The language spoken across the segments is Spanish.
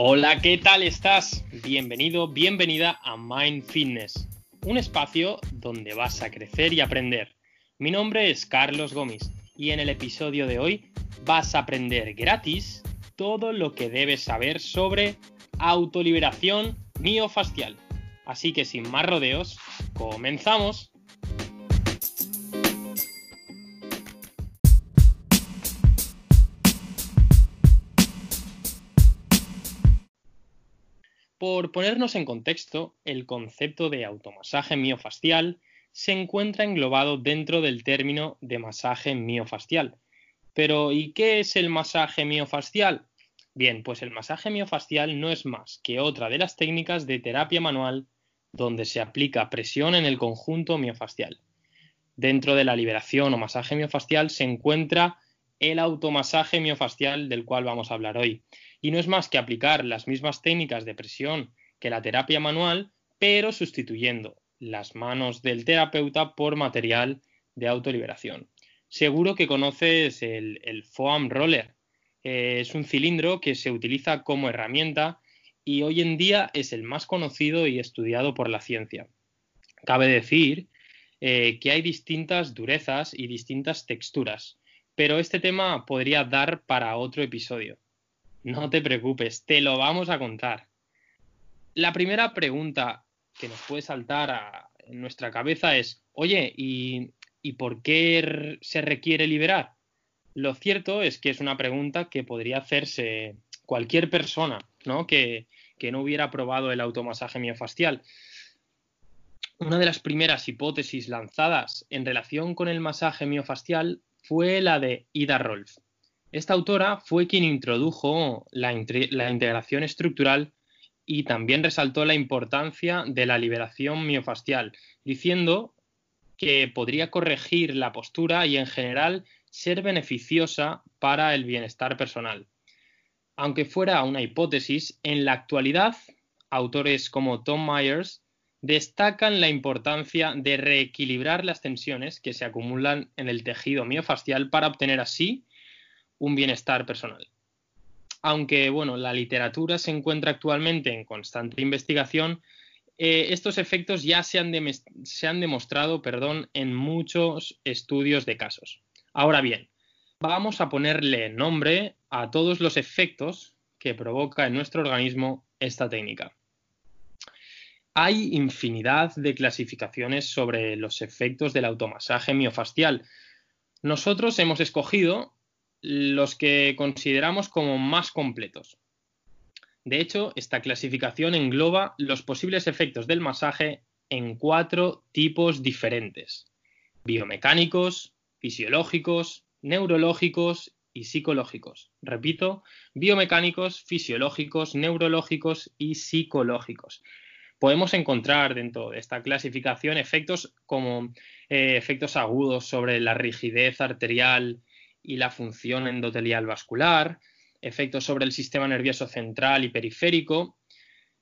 Hola, ¿qué tal estás? Bienvenido, bienvenida a Mind Fitness, un espacio donde vas a crecer y aprender. Mi nombre es Carlos Gómez y en el episodio de hoy vas a aprender gratis todo lo que debes saber sobre autoliberación miofascial. Así que sin más rodeos, comenzamos. Por ponernos en contexto, el concepto de automasaje miofascial se encuentra englobado dentro del término de masaje miofascial. Pero, ¿y qué es el masaje miofascial? Bien, pues el masaje miofascial no es más que otra de las técnicas de terapia manual donde se aplica presión en el conjunto miofascial. Dentro de la liberación o masaje miofascial se encuentra el automasaje miofascial del cual vamos a hablar hoy y no es más que aplicar las mismas técnicas de presión que la terapia manual, pero sustituyendo las manos del terapeuta por material de autoliberación. Seguro que conoces el, foam roller. Eh, es un cilindro que se utiliza como herramienta y hoy en día es el más conocido y estudiado por la ciencia. Cabe decir eh, que hay distintas durezas y distintas texturas, pero este tema podría dar para otro episodio. No te preocupes, te lo vamos a contar. La primera pregunta que nos puede saltar en nuestra cabeza es, oye, ¿y, por qué se requiere liberar? Lo cierto es que es una pregunta que podría hacerse cualquier persona ¿no? Que, que no hubiera probado el automasaje miofascial. Una de las primeras hipótesis lanzadas en relación con el masaje miofascial fue la de Ida Rolf. Esta autora fue quien introdujo la, integración estructural y también resaltó la importancia de la liberación miofascial, diciendo que podría corregir la postura y en general ser beneficiosa para el bienestar personal. Aunque fuera una hipótesis, en la actualidad, autores como Tom Myers destacan la importancia de reequilibrar las tensiones que se acumulan en el tejido miofascial para obtener así un bienestar personal. Aunque bueno, la literatura se encuentra actualmente en constante investigación, eh, estos efectos ya se han, se han demostrado perdón, en muchos estudios de casos. Ahora bien, vamos a ponerle nombre a todos los efectos que provoca en nuestro organismo esta técnica. Hay infinidad de clasificaciones sobre los efectos del automasaje miofascial. Nosotros hemos escogido los que consideramos como más completos. De hecho, esta clasificación engloba los posibles efectos del masaje en cuatro tipos diferentes. Biomecánicos, fisiológicos, neurológicos y psicológicos. Repito, biomecánicos, fisiológicos, neurológicos y psicológicos. Podemos encontrar dentro de esta clasificación efectos como eh, efectos agudos sobre la rigidez arterial y la función endotelial vascular, efectos sobre el sistema nervioso central y periférico,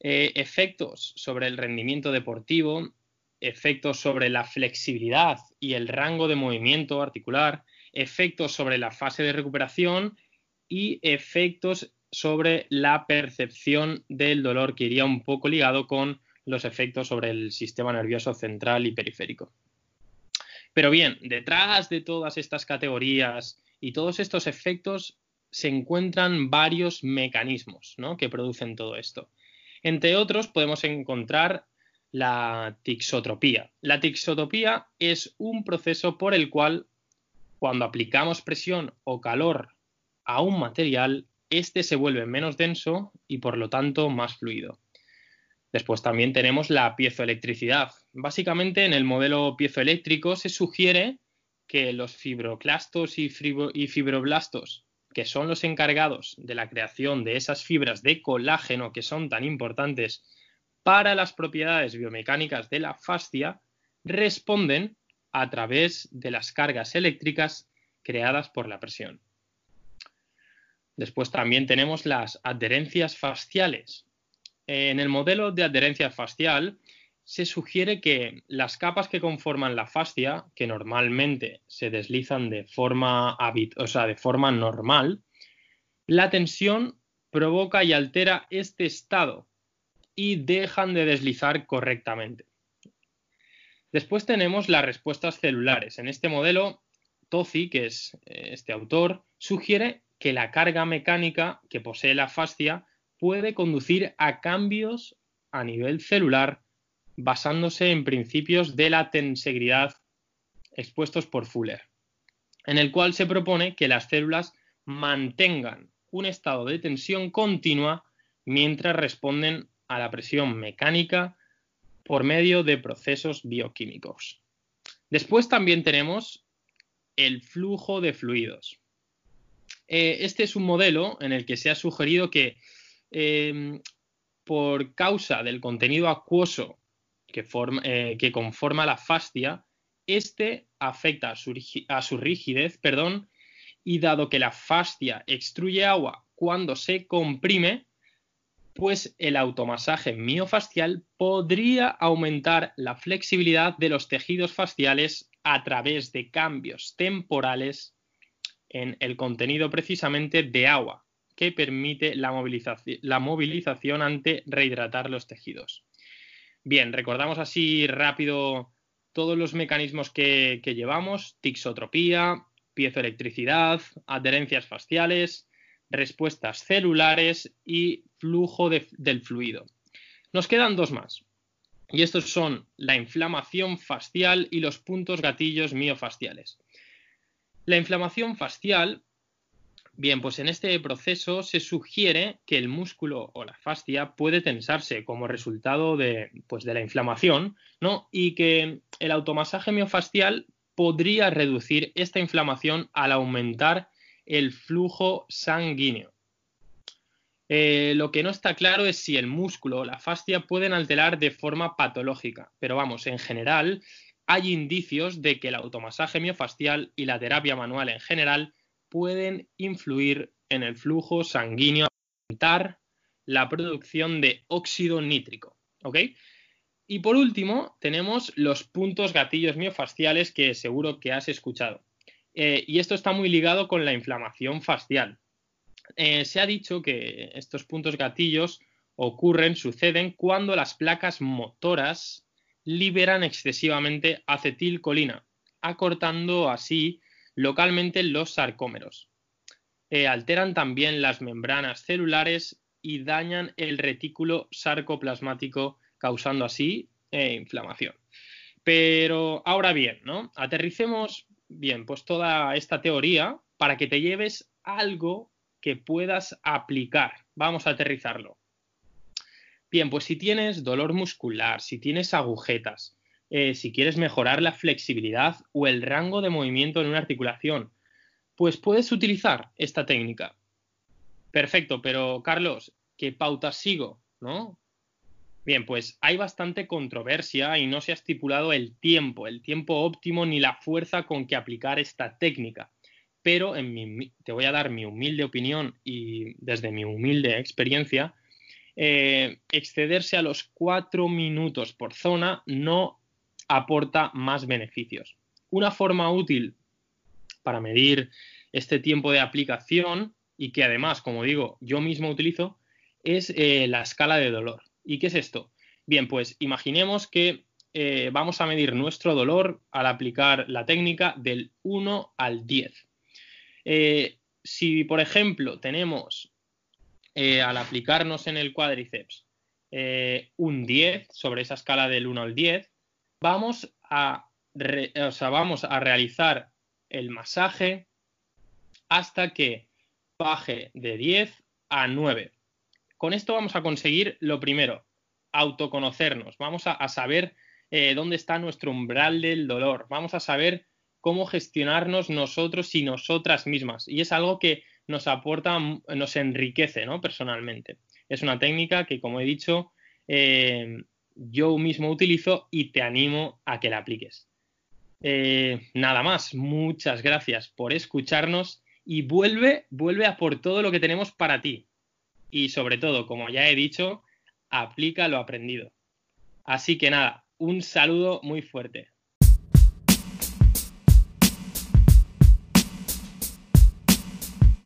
eh, efectos sobre el rendimiento deportivo, efectos sobre la flexibilidad y el rango de movimiento articular, efectos sobre la fase de recuperación y efectos sobre la percepción del dolor, que iría un poco ligado con los efectos sobre el sistema nervioso central y periférico. Pero bien, detrás de todas estas categorías y todos estos efectos se encuentran varios mecanismos que producen todo esto. Entre otros podemos encontrar la tixotropía. La tixotropía es un proceso por el cual cuando aplicamos presión o calor a un material, este se vuelve menos denso y por lo tanto más fluido. Después también tenemos la piezoelectricidad. Básicamente en el modelo piezoeléctrico se sugiere que los fibroclastos y, fibroblastos, que son los encargados de la creación de esas fibras de colágeno que son tan importantes para las propiedades biomecánicas de la fascia, responden a través de las cargas eléctricas creadas por la presión. Después también tenemos las adherencias fasciales, en el modelo de adherencia facial se sugiere que las capas que conforman la fascia, que normalmente se deslizan de forma, o de forma normal, la tensión provoca y altera este estado y dejan de deslizar correctamente. Después tenemos las respuestas celulares. En este modelo, Tozi, que es eh, este autor, sugiere que la carga mecánica que posee la fascia puede conducir a cambios a nivel celular basándose en principios de la tensegridad expuestos por Fuller, en el cual se propone que las células mantengan un estado de tensión continua mientras responden a la presión mecánica por medio de procesos bioquímicos. Después también tenemos el flujo de fluidos. Eh, este es un modelo en el que se ha sugerido que eh, por causa del contenido acuoso que, eh, que conforma la fascia, este afecta a su, a su rigidez, perdón, y dado que la fascia extruye agua cuando se comprime, pues el automasaje miofascial podría aumentar la flexibilidad de los tejidos fasciales a través de cambios temporales en el contenido precisamente de agua, que permite la movilización, ante rehidratar los tejidos. Bien, recordamos así rápido todos los mecanismos que, llevamos, tixotropía, piezoelectricidad, adherencias faciales, respuestas celulares y flujo del fluido. Nos quedan dos más. Y estos son la inflamación facial y los puntos gatillos miofasciales. La inflamación facial Bien, pues en este proceso se sugiere que el músculo o la fascia puede tensarse como resultado de, pues de la inflamación, ¿no? Y que el automasaje miofascial podría reducir esta inflamación al aumentar el flujo sanguíneo. Eh, lo que no está claro es si el músculo o la fascia pueden alterar de forma patológica, pero vamos, en general hay indicios de que el automasaje miofascial y la terapia manual en general pueden influir en el flujo sanguíneo, aumentar la producción de óxido nítrico. ¿Ok? Y por último, tenemos los puntos gatillos miofasciales que seguro que has escuchado. Eh, y esto está muy ligado con la inflamación facial. Eh, se ha dicho que estos puntos gatillos ocurren, suceden cuando las placas motoras liberan excesivamente acetilcolina, acortando así localmente los sarcómeros. Eh, alteran también las membranas celulares y dañan el retículo sarcoplasmático, causando así eh, inflamación. Pero ahora bien, ¿no? Aterricemos bien, pues toda esta teoría para que te lleves algo que puedas aplicar. Vamos a aterrizarlo. Bien, pues si tienes dolor muscular, si tienes agujetas, eh, si quieres mejorar la flexibilidad o el rango de movimiento en una articulación, pues puedes utilizar esta técnica. Perfecto, pero Carlos, ¿qué pautas sigo? ¿No? Bien, pues hay bastante controversia y no se ha estipulado el tiempo, el tiempo óptimo ni la fuerza con que aplicar esta técnica. Pero te voy a dar mi humilde opinión y desde mi humilde experiencia, eh, excederse a los cuatro minutos por zona no aporta más beneficios. Una forma útil para medir este tiempo de aplicación y que además, como digo, yo mismo utilizo, es eh, la escala de dolor. ¿Y qué es esto? Bien, pues imaginemos que eh, vamos a medir nuestro dolor al aplicar la técnica del 1 al 10. Eh, si, por ejemplo, tenemos al aplicarnos en el cuádriceps un 10 sobre esa escala del 1 al 10, vamos a, vamos a realizar el masaje hasta que baje de 10 a 9. Con esto vamos a conseguir lo primero, autoconocernos, vamos a, saber eh, dónde está nuestro umbral del dolor, vamos a saber cómo gestionarnos nosotros y nosotras mismas. Y es algo que nos aporta, nos enriquece ¿no? personalmente. Es una técnica que, como he dicho, eh, yo mismo utilizo y te animo a que la apliques. Eh, nada más, muchas gracias por escucharnos y vuelve, vuelve a por todo lo que tenemos para ti. Y sobre todo, como ya he dicho, aplica lo aprendido. Así que nada, un saludo muy fuerte.